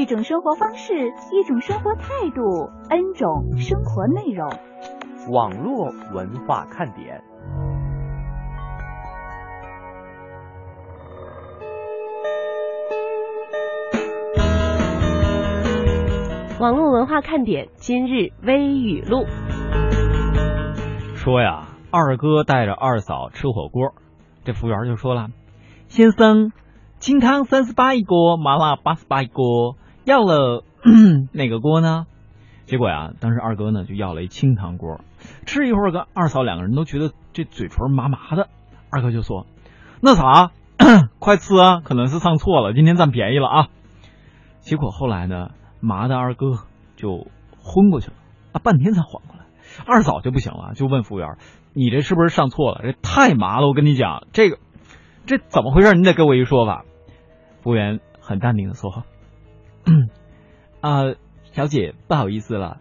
一种生活方式，一种生活态度，N 种生活内容。网络文化看点。网络文化看点今日微语录。说呀，二哥带着二嫂吃火锅，这服务员就说了：“先生，清汤三十八一锅，麻辣八十八一锅，要了哪个锅呢？”结果呀，当时二哥呢就要了一清汤锅。吃一会儿，跟二嫂两个人都觉得这嘴唇麻麻的。二哥就说：“那啥，快吃啊，可能是上错了，今天占便宜了啊。”结果后来呢？麻的二哥就昏过去了啊，半天才缓过来。二嫂就不行了，就问服务员：“你这是不是上错了？这太麻了！我跟你讲，这个这怎么回事？你得给我一说法。”服务员很淡定的说：“啊，小姐，不好意思了，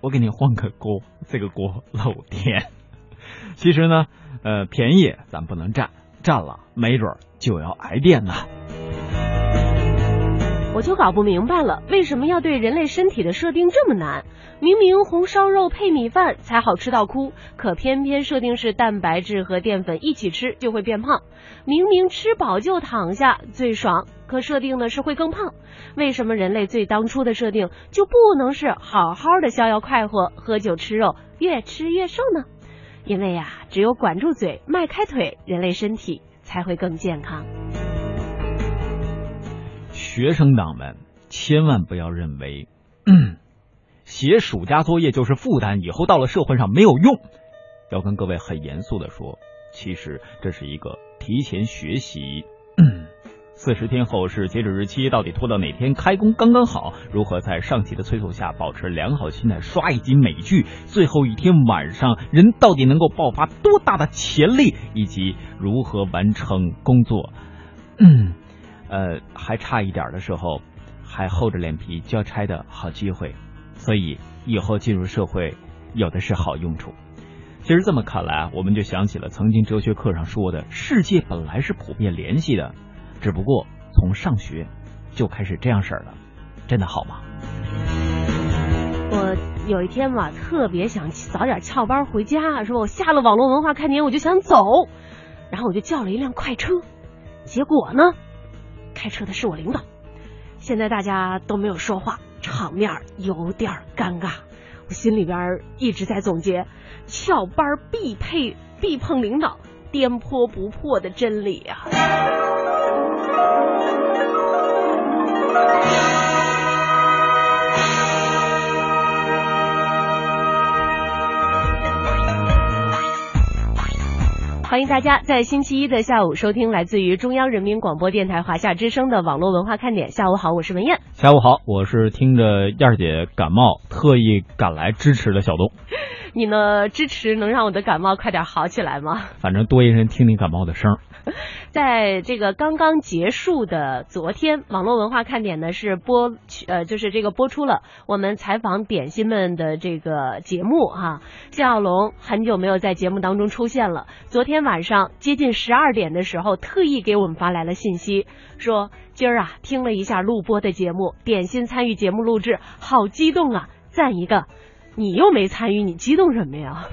我给你换个锅，这个锅漏电。其实呢，呃，便宜咱不能占，占了没准就要挨电呢。”我就搞不明白了，为什么要对人类身体的设定这么难？明明红烧肉配米饭才好吃到哭，可偏偏设定是蛋白质和淀粉一起吃就会变胖。明明吃饱就躺下最爽，可设定的是会更胖。为什么人类最当初的设定就不能是好好的逍遥快活，喝酒吃肉，越吃越瘦呢？因为呀，只有管住嘴，迈开腿，人类身体才会更健康。学生党们，千万不要认为 写暑假作业就是负担，以后到了社会上没有用。要跟各位很严肃的说，其实这是一个提前学习。四十天后是截止日期，到底拖到哪天开工刚刚好？如何在上级的催促下保持良好心态，刷一集美剧？最后一天晚上，人到底能够爆发多大的潜力？以及如何完成工作？嗯。呃，还差一点的时候，还厚着脸皮交差的好机会，所以以后进入社会有的是好用处。其实这么看来啊，我们就想起了曾经哲学课上说的：世界本来是普遍联系的，只不过从上学就开始这样式儿了，真的好吗？我有一天嘛，特别想早点翘班回家，说我下了网络文化看点我就想走，然后我就叫了一辆快车，结果呢？开车的是我领导，现在大家都没有说话，场面有点尴尬。我心里边一直在总结：翘班必配必碰领导，颠簸不破的真理啊！欢迎大家在星期一的下午收听来自于中央人民广播电台华夏之声的网络文化看点。下午好，我是文艳。下午好，我是听着燕儿姐感冒特意赶来支持的小东。你呢？支持能让我的感冒快点好起来吗？反正多一人听你感冒的声。在这个刚刚结束的昨天，网络文化看点呢是播呃，就是这个播出了我们采访点心们的这个节目哈。谢小龙很久没有在节目当中出现了，昨天晚上接近十二点的时候，特意给我们发来了信息，说今儿啊听了一下录播的节目，点心参与节目录制，好激动啊，赞一个。你又没参与，你激动什么呀？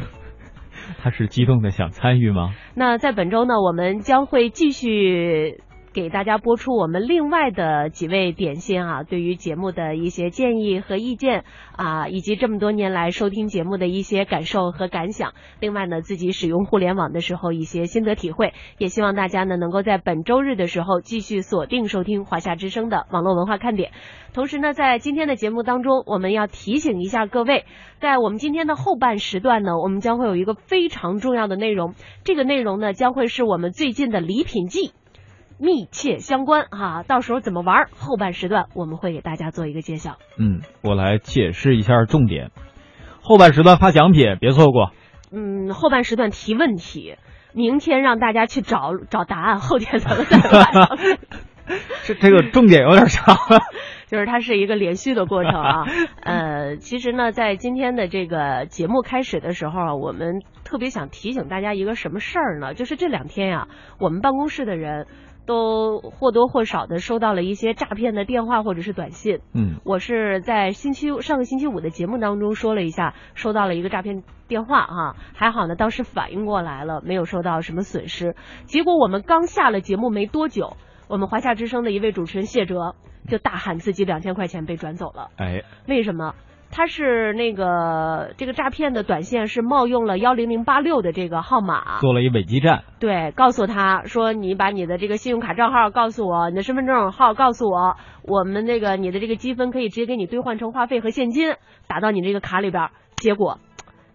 他是激动的想参与吗？那在本周呢，我们将会继续。给大家播出我们另外的几位点心啊，对于节目的一些建议和意见啊，以及这么多年来收听节目的一些感受和感想。另外呢，自己使用互联网的时候一些心得体会，也希望大家呢能够在本周日的时候继续锁定收听华夏之声的网络文化看点。同时呢，在今天的节目当中，我们要提醒一下各位，在我们今天的后半时段呢，我们将会有一个非常重要的内容，这个内容呢将会是我们最近的礼品季。密切相关哈。到时候怎么玩，后半时段我们会给大家做一个揭晓。嗯，我来解释一下重点。后半时段发奖品，别错过。嗯，后半时段提问题，明天让大家去找找答案，后天咱们再来。这这个重点有点长，就是它是一个连续的过程啊。呃，其实呢，在今天的这个节目开始的时候啊，我们特别想提醒大家一个什么事儿呢？就是这两天呀，我们办公室的人都或多或少的收到了一些诈骗的电话或者是短信。嗯，我是在星期上个星期五的节目当中说了一下，收到了一个诈骗电话哈，还好呢，当时反应过来了，没有受到什么损失。结果我们刚下了节目没多久。我们华夏之声的一位主持人谢哲就大喊自己两千块钱被转走了。哎，为什么？他是那个这个诈骗的短信是冒用了幺零零八六的这个号码，做了一伪基站。对，告诉他说你把你的这个信用卡账号告诉我，你的身份证号告诉我，我们那个你的这个积分可以直接给你兑换成话费和现金打到你这个卡里边。结果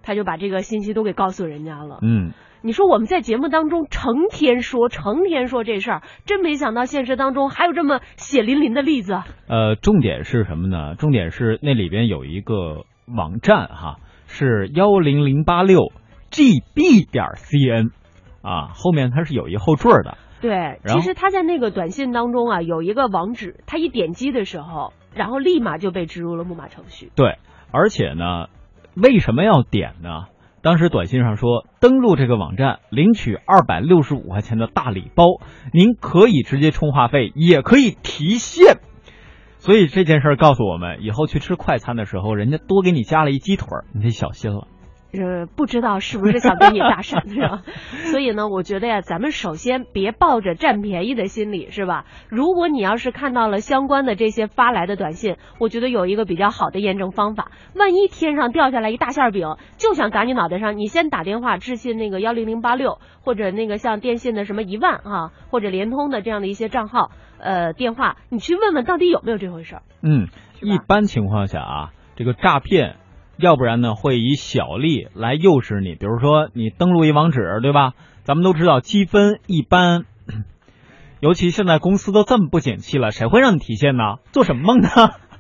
他就把这个信息都给告诉人家了。嗯。你说我们在节目当中成天说，成天说这事儿，真没想到现实当中还有这么血淋淋的例子。呃，重点是什么呢？重点是那里边有一个网站哈，是幺零零八六 gb 点 cn 啊，后面它是有一后缀的。对，其实他在那个短信当中啊，有一个网址，他一点击的时候，然后立马就被植入了木马程序。对，而且呢，为什么要点呢？当时短信上说，登录这个网站领取二百六十五块钱的大礼包，您可以直接充话费，也可以提现。所以这件事告诉我们，以后去吃快餐的时候，人家多给你加了一鸡腿，你得小心了。呃，不知道是不是想给你搭讪是吧？所以呢，我觉得呀，咱们首先别抱着占便宜的心理，是吧？如果你要是看到了相关的这些发来的短信，我觉得有一个比较好的验证方法。万一天上掉下来一大馅饼，就想砸你脑袋上，你先打电话致信那个幺零零八六，或者那个像电信的什么一万啊，或者联通的这样的一些账号呃电话，你去问问到底有没有这回事儿。嗯，一般情况下啊，这个诈骗。要不然呢，会以小利来诱使你，比如说你登录一网址，对吧？咱们都知道积分一般，尤其现在公司都这么不景气了，谁会让你提现呢？做什么梦呢？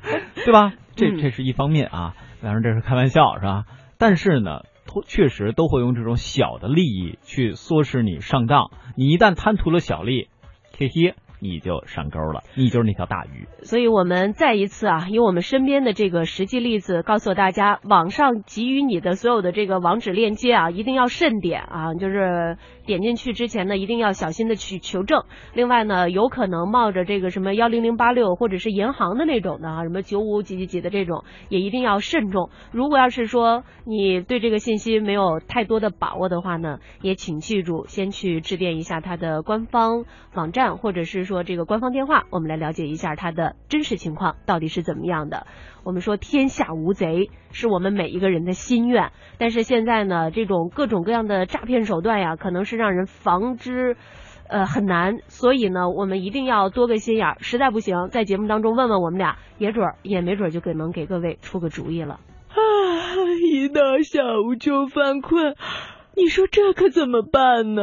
对吧？这这是一方面啊，当然这是开玩笑，是吧？但是呢，确实都会用这种小的利益去唆使你上当，你一旦贪图了小利，嘿嘿。你就上钩了，你就是那条大鱼。所以，我们再一次啊，以我们身边的这个实际例子，告诉大家，网上给予你的所有的这个网址链接啊，一定要慎点啊，就是点进去之前呢，一定要小心的去求证。另外呢，有可能冒着这个什么幺零零八六或者是银行的那种的啊，什么九五几几几的这种，也一定要慎重。如果要是说你对这个信息没有太多的把握的话呢，也请记住，先去致电一下它的官方网站或者是。说这个官方电话，我们来了解一下它的真实情况到底是怎么样的。我们说天下无贼是我们每一个人的心愿，但是现在呢，这种各种各样的诈骗手段呀，可能是让人防之呃很难。所以呢，我们一定要多个心眼儿，实在不行，在节目当中问问我们俩，也准儿也没准儿就给能给各位出个主意了。啊，一到下午就犯困，你说这可怎么办呢？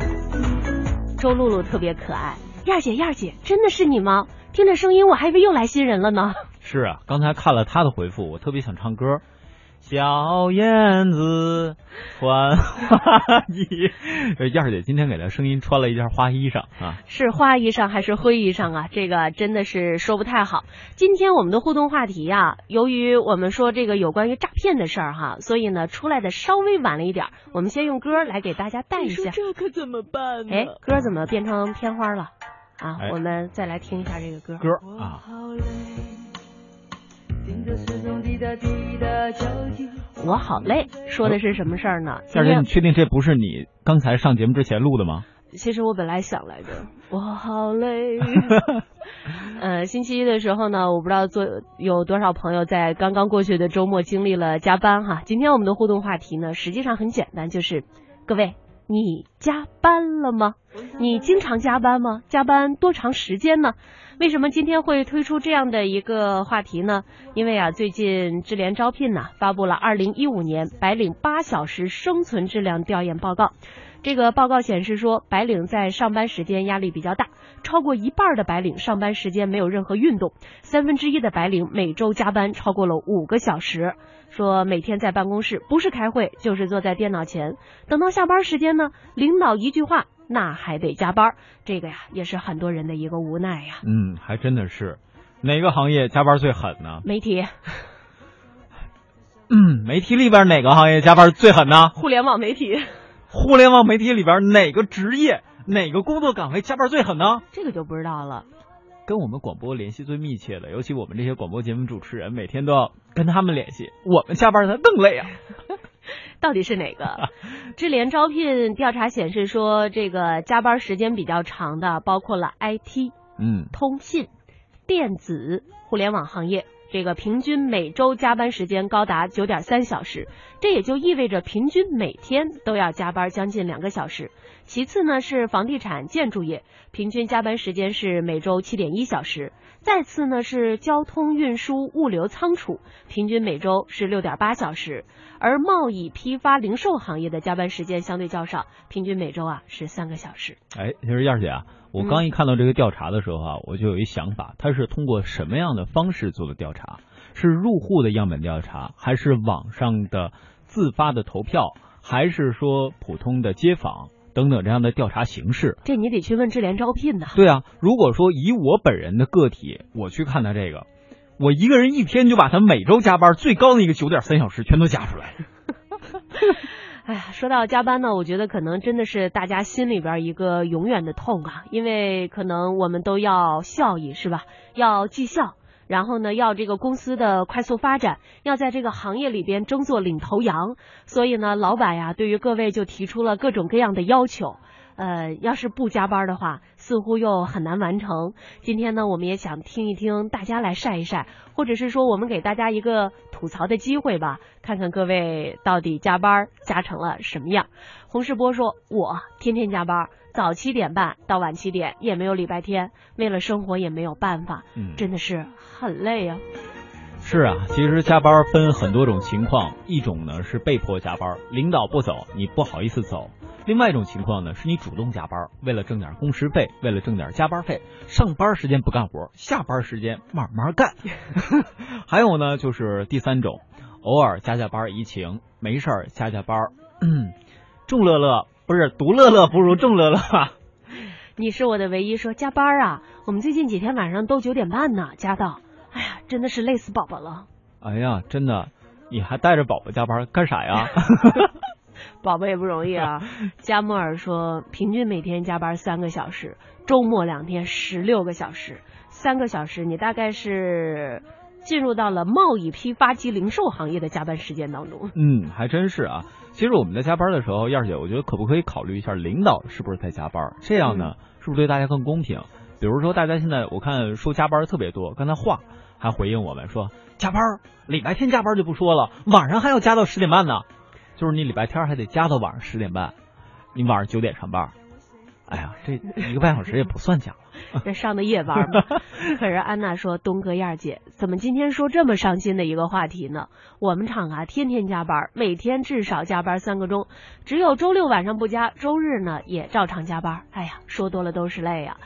周露露特别可爱，燕儿姐，燕儿姐，真的是你吗？听着声音，我还以为又来新人了呢。是啊，刚才看了她的回复，我特别想唱歌。小燕子穿花衣。呃 燕儿姐今天给她声音穿了一件花衣裳啊。是花衣裳还是灰衣裳啊？这个真的是说不太好。今天我们的互动话题呀、由于我们说这个有关于诈骗的事儿哈，所以呢出来的稍微晚了一点儿。我们先用歌来给大家带一下。这可怎么办呢？哎，歌怎么变成片花了？啊，哎我们再来听一下这个歌。歌啊，我好累，说的是什么事儿呢？今燕儿姐，天你确定这不是你刚才上节目之前录的吗？其实我本来想来着，我好累。呃，星期一的时候呢，我不知道做有多少朋友在刚刚过去的周末经历了加班哈。今天我们的互动话题呢，实际上很简单，就是各位，你加班了吗？你经常加班吗？加班多长时间呢？为什么今天会推出这样的一个话题呢？因为啊，最近智联招聘呢发布了二零一五年白领八小时生存质量调研报告。这个报告显示说，白领在上班时间压力比较大，超过一半的白领上班时间没有任何运动，三分之一的白领每周加班超过了五个小时。说每天在办公室不是开会就是坐在电脑前，等到下班时间呢，领导一句话，那还得加班。这个呀，也是很多人的一个无奈呀。嗯，还真的是。哪个行业加班最狠呢？媒体、嗯，媒体里边哪个行业加班最狠呢？互联网媒体，互联网媒体里边哪个职业、哪个工作岗位加班最狠呢？这个就不知道了。跟我们广播联系最密切的，尤其我们这些广播节目主持人，每天都要跟他们联系。我们加班他更累啊。到底是哪个？智联招聘调查显示说，这个加班时间比较长的包括了 IT、嗯，通信、电子、互联网行业。这个平均每周加班时间高达九点三小时，这也就意味着平均每天都要加班将近两个小时。其次呢是房地产建筑业，平均加班时间是每周七点一小时。再次呢是交通运输物流仓储，平均每周是六点八小时。而贸易批发零售行业的加班时间相对较少，平均每周啊是三个小时。哎，其实燕儿姐啊，我刚一看到这个调查的时候啊，我就有一想法，它是通过什么样的方式做的调查？是入户的样本调查，还是网上的自发的投票，还是说普通的街访等等这样的调查形式？这你得去问智联招聘的。对啊，如果说以我本人的个体，我去看他这个，我一个人一天就把他每周加班最高的一个九点三小时全都加出来了。哎呀，说到加班呢，我觉得可能真的是大家心里边一个永远的痛啊，因为可能我们都要效益是吧？要绩效，然后呢，要这个公司的快速发展，要在这个行业里边争做领头羊，所以呢，老板呀，对于各位就提出了各种各样的要求。呃，要是不加班的话，似乎又很难完成。今天呢，我们也想听一听大家来晒一晒，或者是说我们给大家一个吐槽的机会吧，看看各位到底加班加成了什么样。洪世波说：“我天天加班，早七点半到晚七点，也没有礼拜天，为了生活也没有办法，嗯，真的是很累啊。是啊，其实加班分很多种情况，一种呢是被迫加班，领导不走，你不好意思走；另外一种情况呢是你主动加班，为了挣点工时费，为了挣点加班费，上班时间不干活，下班时间慢慢干。还有呢就是第三种，偶尔加加班怡情，没事儿加加班，嗯，众乐乐不是独乐乐不如众乐乐。你是我的唯一，说加班啊，我们最近几天晚上都九点半呢，加到，哎呀，真的是累死宝宝了。哎呀，真的，你还带着宝宝加班干啥呀？宝宝也不容易啊。加莫尔说，平均每天加班三个小时，周末两天十六个小时，三个小时，你大概是进入到了贸易批发及零售行业的加班时间当中。嗯，还真是啊。其实我们在加班的时候，燕儿姐，我觉得可不可以考虑一下领导是不是在加班？这样呢，是不是对大家更公平？比如说，大家现在我看说加班特别多，刚才话还回应我们说加班，礼拜天加班就不说了，晚上还要加到十点半呢。就是你礼拜天还得加到晚上十点半，你晚上九点上班，哎呀，这一个半小时也不算讲了。这上的夜班嘛。可是安娜说：“东哥燕儿姐，怎么今天说这么伤心的一个话题呢？我们厂啊，天天加班，每天至少加班三个钟，只有周六晚上不加，周日呢也照常加班。哎呀，说多了都是泪呀。”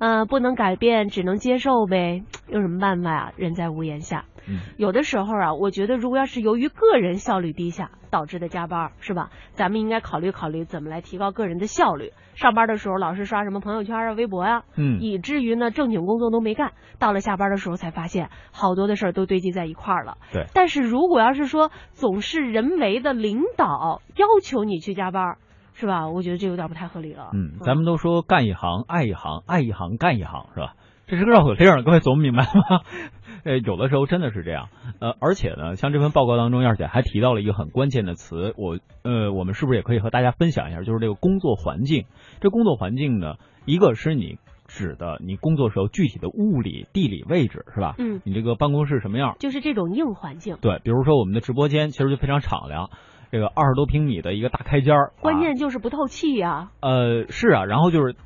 呃，不能改变，只能接受呗，有什么办法呀？人在屋檐下。嗯有的时候啊，我觉得如果要是由于个人效率低下导致的加班，是吧？咱们应该考虑考虑怎么来提高个人的效率。上班的时候老是刷什么朋友圈啊、微博呀、嗯以至于呢正经工作都没干，到了下班的时候才发现好多的事儿都堆积在一块儿了。对但是如果要是说总是人为的领导要求你去加班，是吧？我觉得这有点不太合理了。嗯，咱们都说干一行爱一行，爱一行干一行，是吧？这是个绕口令，各位琢磨明白了吗？呃，有的时候真的是这样。呃，而且呢，像这份报告当中，燕姐还提到了一个很关键的词，我呃，我们是不是也可以和大家分享一下？就是这个工作环境。这工作环境呢，一个是你指的你工作时候具体的物理、地理位置，是吧？嗯，你这个办公室什么样？就是这种硬环境。对，比如说我们的直播间其实就非常敞亮，这个二十多平米的一个大开间儿，关啊键就是不透气呀、呃，是啊，然后就是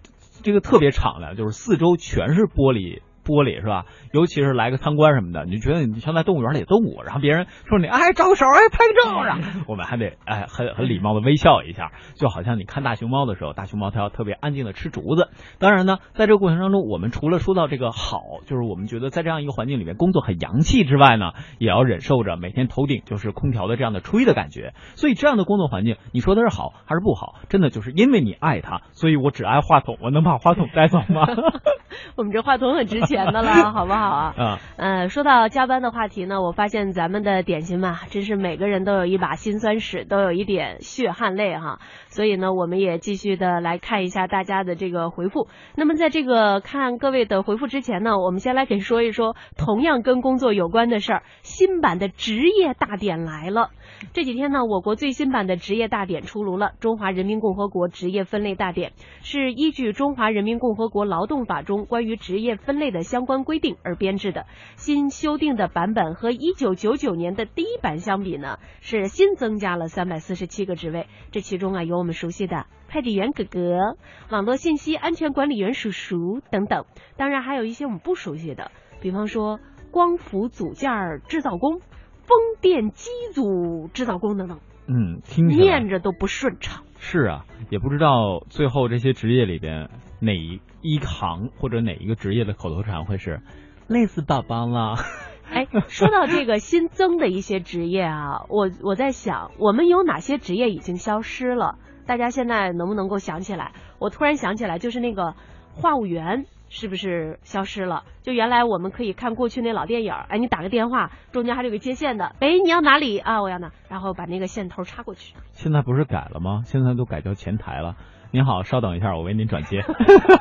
这个特别敞亮，就是四周全是玻璃。玻璃是吧？尤其是来个参观什么的，你就觉得你像在动物园里动物，然后别人说你哎招个手哎拍个照啊，我们还得哎很很礼貌的微笑一下，就好像你看大熊猫的时候，大熊猫它要特别安静的吃竹子。当然呢，在这个过程当中，我们除了说到这个好，就是我们觉得在这样一个环境里面工作很洋气之外呢，也要忍受着每天头顶就是空调的这样的吹的感觉。所以这样的工作环境，你说它是好还是不好？真的就是因为你爱它，所以我只爱话筒，我能把话筒带走吗？我们这话筒很值钱的了，好不好啊？嗯，呃，说到加班的话题呢，我发现咱们的点心嘛，真是每个人都有一把辛酸史，都有一点血汗泪哈。所以呢，我们也继续的来看一下大家的这个回复。那么在这个看各位的回复之前呢，我们先来给说一说同样跟工作有关的事儿。新版的职业大典来了。这几天呢，我国最新版的职业大典出炉了，《中华人民共和国职业分类大典》是依据《中华人民共和国劳动法》中关于职业分类的相关规定而编制的。新修订的版本和1999年的第一版相比呢，是新增加了347个职位。这其中啊，有我们熟悉的快递员哥哥、网络信息安全管理员叔叔等等，当然还有一些我们不熟悉的，比方说光伏组件儿制造工。风电机组制造工等等，嗯，听念着都不顺畅。是啊，也不知道最后这些职业里边哪一行或者哪一个职业的口头禅会是累死宝宝了。哎，说到这个新增的一些职业啊，我我在想，我们有哪些职业已经消失了？大家现在能不能够想起来？我突然想起来，就是那个话务员。是不是消失了？就原来我们可以看过去那老电影，哎，你打个电话，中间还有个接线的，哎，你要哪里啊？我要哪，然后把那个线头插过去。现在不是改了吗？现在都改叫前台了。您好，稍等一下，我为您转接。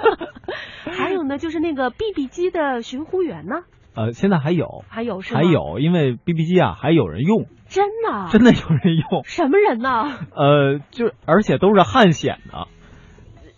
还有呢，就是那个 BB 机的巡呼员呢。呃，现在还有，还有是吗？还有，因为 BB 机啊，还有人用，真的，真的有人用。什么人呢？呃，就而且都是汉显的。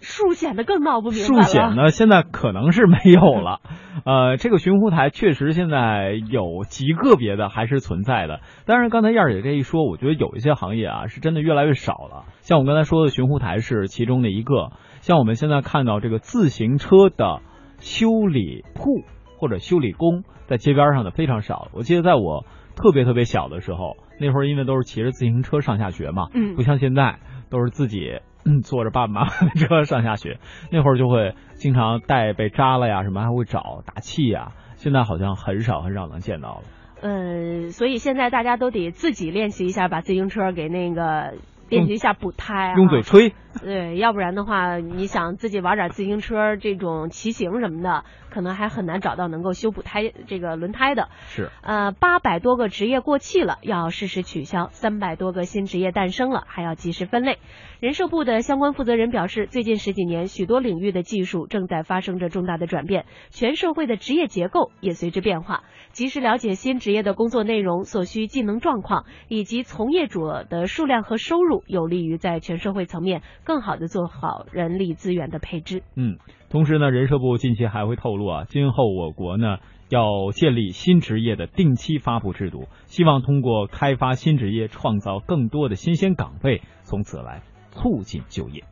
数显的更闹不明白数显呢，现在可能是没有了。呃，这个寻呼台确实现在有极个别的还是存在的。当然，刚才燕儿姐这一说，我觉得有一些行业啊是真的越来越少了。像我刚才说的寻呼台是其中的一个。像我们现在看到这个自行车的修理铺或者修理工在街边上的非常少。我记得在我特别特别小的时候，那会儿因为都是骑着自行车上下学嘛，嗯，不像现在都是自己。嗯，坐着爸爸妈妈的车上下学，那会儿就会经常带被扎了呀，什么还会找打气呀。现在好像很少很少能见到了。呃，所以现在大家都得自己练习一下，把自行车给那个练习一下补胎、啊，用嘴吹。对，要不然的话，你想自己玩点自行车这种骑行什么的，可能还很难找到能够修补胎这个轮胎的。是。呃，八百多个职业过气了，要适时取消；三百多个新职业诞生了，还要及时分类。人社部的相关负责人表示，最近十几年，许多领域的技术正在发生着重大的转变，全社会的职业结构也随之变化。及时了解新职业的工作内容、所需技能状况以及从业者的数量和收入，有利于在全社会层面更好的做好人力资源的配置。嗯，同时呢，人社部近期还会透露啊，今后我国呢要建立新职业的定期发布制度，希望通过开发新职业，创造更多的新鲜岗位，从此来促进就业。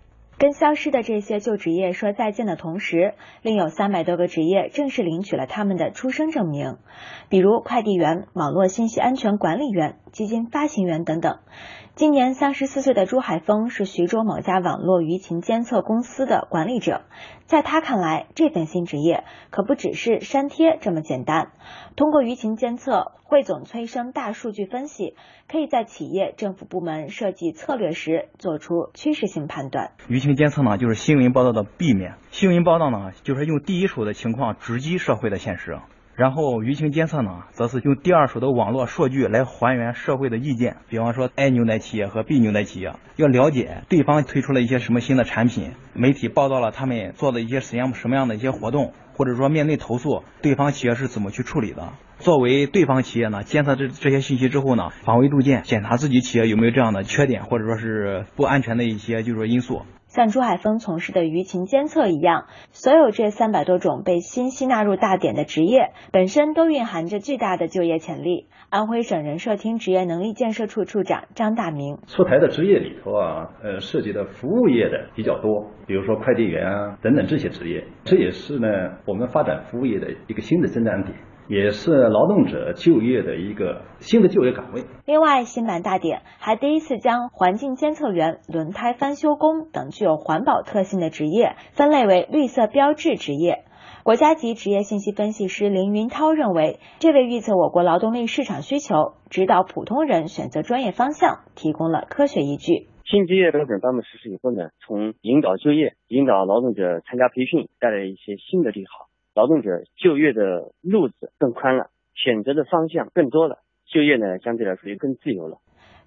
跟消失的这些旧职业说再见的同时，另有三百多个职业正式领取了他们的出生证明，比如快递员、网络信息安全管理员、基金发行员等等。今年三十四岁的朱海峰是徐州某家网络舆情监测公司的管理者，在他看来，这份新职业可不只是删帖这么简单。通过舆情监测、汇总催生大数据分析，可以在企业、政府部门设计策略时做出趋势性判断。舆情监测呢，就是新闻报道的避免。新闻报道呢，就是用第一手的情况直击社会的现实。然后舆情监测呢，则是用第二手的网络数据来还原社会的意见。比方说，A 牛奶企业和 B 牛奶企业要了解对方推出了一些什么新的产品，媒体报道了他们做的一些什么什么样的一些活动，或者说面对投诉，对方企业是怎么去处理的。作为对方企业呢，监测这这些信息之后呢，防微杜渐，检查自己企业有没有这样的缺点，或者说是不安全的一些就是说因素。像朱海峰从事的舆情监测一样，所有这三百多种被新吸纳入大典的职业，本身都蕴含着巨大的就业潜力。安徽省人社厅职业能力建设处处长张大明出台的职业里头啊，呃，涉及的服务业的比较多，比如说快递员啊等等这些职业，这也是呢我们发展服务业的一个新的增长点。也是劳动者就业的一个新的就业岗位。另外，新版大典还第一次将环境监测员、轮胎翻修工等具有环保特性的职业分类为绿色标志职业。国家级职业信息分析师林云涛认为，这为预测我国劳动力市场需求、指导普通人选择专业方向提供了科学依据。新职业标准颁布实施以后呢，从引导就业、引导劳动者参加培训，带来一些新的利好。劳动者就业的路子更宽了，选择的方向更多了，就业呢相对来说也更自由了。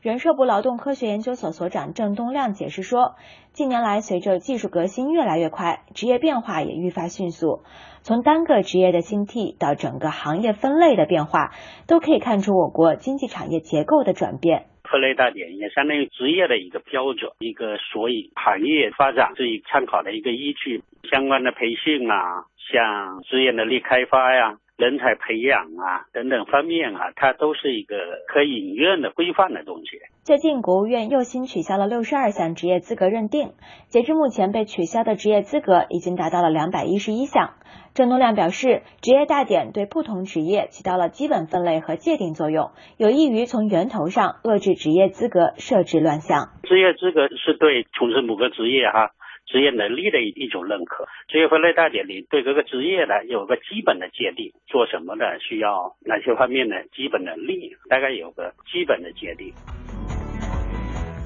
人社部劳动科学研究所所长郑东亮解释说，近年来随着技术革新越来越快，职业变化也愈发迅速。从单个职业的兴替到整个行业分类的变化，都可以看出我国经济产业结构的转变。分类大典也相当于职业的一个标准，一个索引行业发展这一参考的一个依据，相关的培训啊。像职业能力开发呀、人才培养啊等等方面啊，它都是一个可引用的规范的东西。最近，国务院又新取消了六十二项职业资格认定，截至目前，被取消的职业资格已经达到了两百一十一项。郑东亮表示，职业大典对不同职业起到了基本分类和界定作用，有益于从源头上遏制职业资格设置乱象。职业资格是对从事某个职业哈。职业能力的一一种认可，职业分类大典里对各个职业呢有个基本的界定，做什么的需要哪些方面的基本能力，大概有个基本的界定。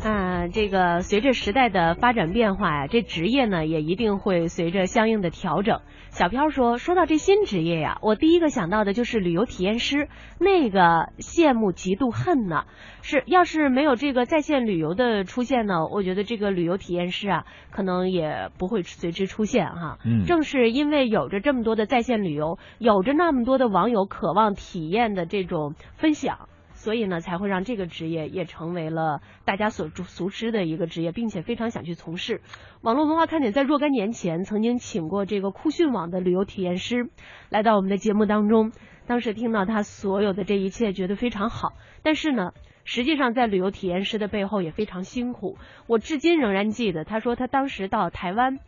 嗯，这个随着时代的发展变化呀，这职业呢也一定会随着相应的调整。小飘说，说到这新职业呀，我第一个想到的就是旅游体验师，那个羡慕嫉妒恨呢。是，要是没有这个在线旅游的出现呢，我觉得这个旅游体验师啊，可能也不会随之出现哈。嗯，正是因为有着这么多的在线旅游，有着那么多的网友渴望体验的这种分享。所以呢，才会让这个职业也成为了大家所熟知的一个职业，并且非常想去从事。网络文化看点在若干年前曾经请过这个酷讯网的旅游体验师来到我们的节目当中，当时听到他所有的这一切，觉得非常好。但是呢，实际上在旅游体验师的背后也非常辛苦。我至今仍然记得，他说他当时到台湾，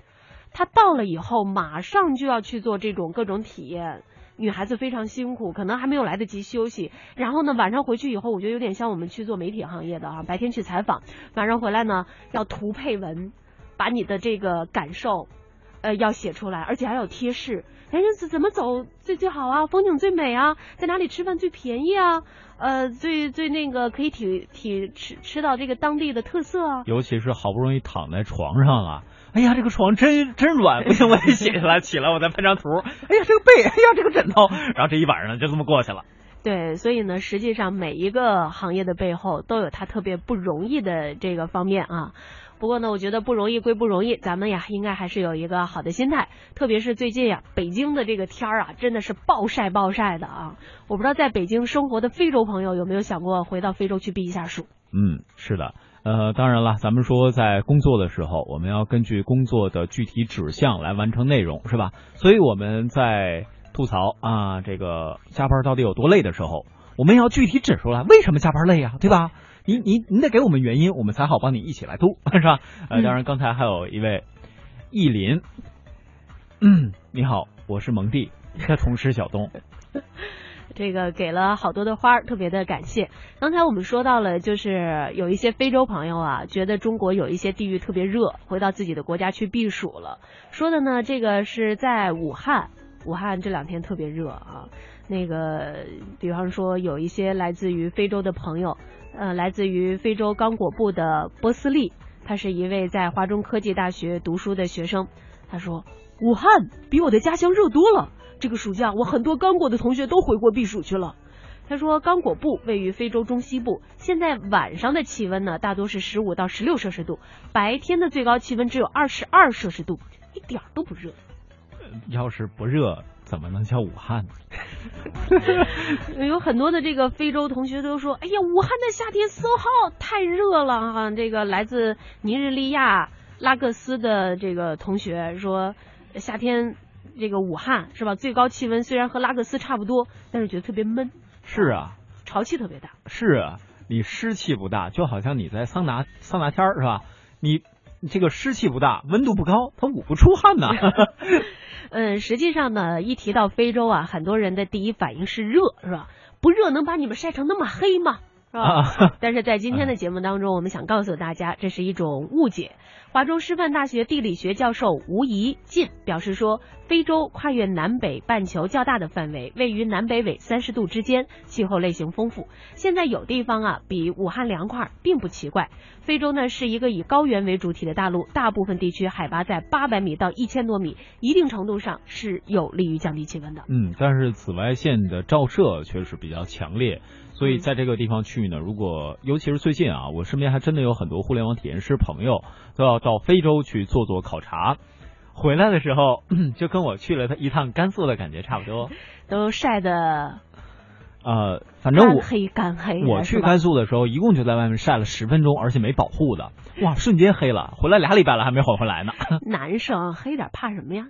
他到了以后马上就要去做这种各种体验。女孩子非常辛苦，可能还没有来得及休息。然后呢，晚上回去以后，我觉得有点像我们去做媒体行业的啊，白天去采访，晚上回来呢要图配文，把你的这个感受，呃，要写出来，而且还有贴士。哎，怎怎么走最最好啊？风景最美啊？在哪里吃饭最便宜啊？呃，最最那个可以体体吃吃到这个当地的特色啊？尤其是好不容易躺在床上啊。哎呀，这个床真真软，不行，我得起来，起来我再拍张图。哎呀，这个被，哎呀，这个枕头，然后这一晚上就这么过去了。对，所以呢，实际上每一个行业的背后都有它特别不容易的这个方面啊。不过呢，我觉得不容易归不容易，咱们呀应该还是有一个好的心态。特别是最近呀，北京的这个天儿啊，真的是暴晒暴晒的啊。我不知道在北京生活的非洲朋友有没有想过回到非洲去避一下暑？嗯，是的。呃，当然了，咱们说在工作的时候，我们要根据工作的具体指向来完成内容，是吧？所以我们在吐槽啊，这个加班到底有多累的时候，我们要具体指出来为什么加班累呀，对吧？你你你得给我们原因，我们才好帮你一起来读，是吧？呃，当然，刚才还有一位意林，嗯，你好，我是蒙蒂，的同事小东。这个给了好多的花，特别的感谢。刚才我们说到了，就是有一些非洲朋友啊，觉得中国有一些地域特别热，回到自己的国家去避暑了。说的呢，这个是在武汉，武汉这两天特别热啊。那个，比方说有一些来自于非洲的朋友，呃，来自于非洲刚果部的波斯利，他是一位在华中科技大学读书的学生。他说，武汉比我的家乡热多了。这个暑假，我很多刚果的同学都回国避暑去了。他说，刚果布位于非洲中西部，现在晚上的气温呢，大多是十五到十六摄氏度，白天的最高气温只有二十二摄氏度，一点都不热。要是不热，怎么能叫武汉呢？有很多的这个非洲同学都说，哎呀，武汉的夏天 so hot，太热了哈。这个来自尼日利亚拉各斯的这个同学说，夏天。这个武汉是吧？最高气温虽然和拉各斯差不多，但是觉得特别闷。是啊，潮气特别大。是啊，你湿气不大，就好像你在桑拿桑拿天是吧？你这个湿气不大，温度不高，它捂不出汗呐。嗯，实际上呢，一提到非洲啊，很多人的第一反应是热，是吧？不热能把你们晒成那么黑吗？是吧？但是在今天的节目当中，我们想告诉大家，这是一种误解。华中师范大学地理学教授吴怡进表示说，非洲跨越南北半球较大的范围，位于南北纬三十度之间，气候类型丰富。现在有地方啊比武汉凉快，并不奇怪。非洲呢是一个以高原为主体的大陆，大部分地区海拔在八百米到一千多米，一定程度上是有利于降低气温的。嗯，但是紫外线的照射却是比较强烈。所以在这个地方去呢，如果尤其是最近啊，我身边还真的有很多互联网体验师朋友都要到非洲去做做考察，回来的时候 就跟我去了他一趟甘肃的感觉差不多，都晒的呃，反正我黑干黑。我去甘肃的时候，一共就在外面晒了十分钟，而且没保护的，哇，瞬间黑了，回来俩礼拜了还没缓回来呢。男生黑点怕什么呀？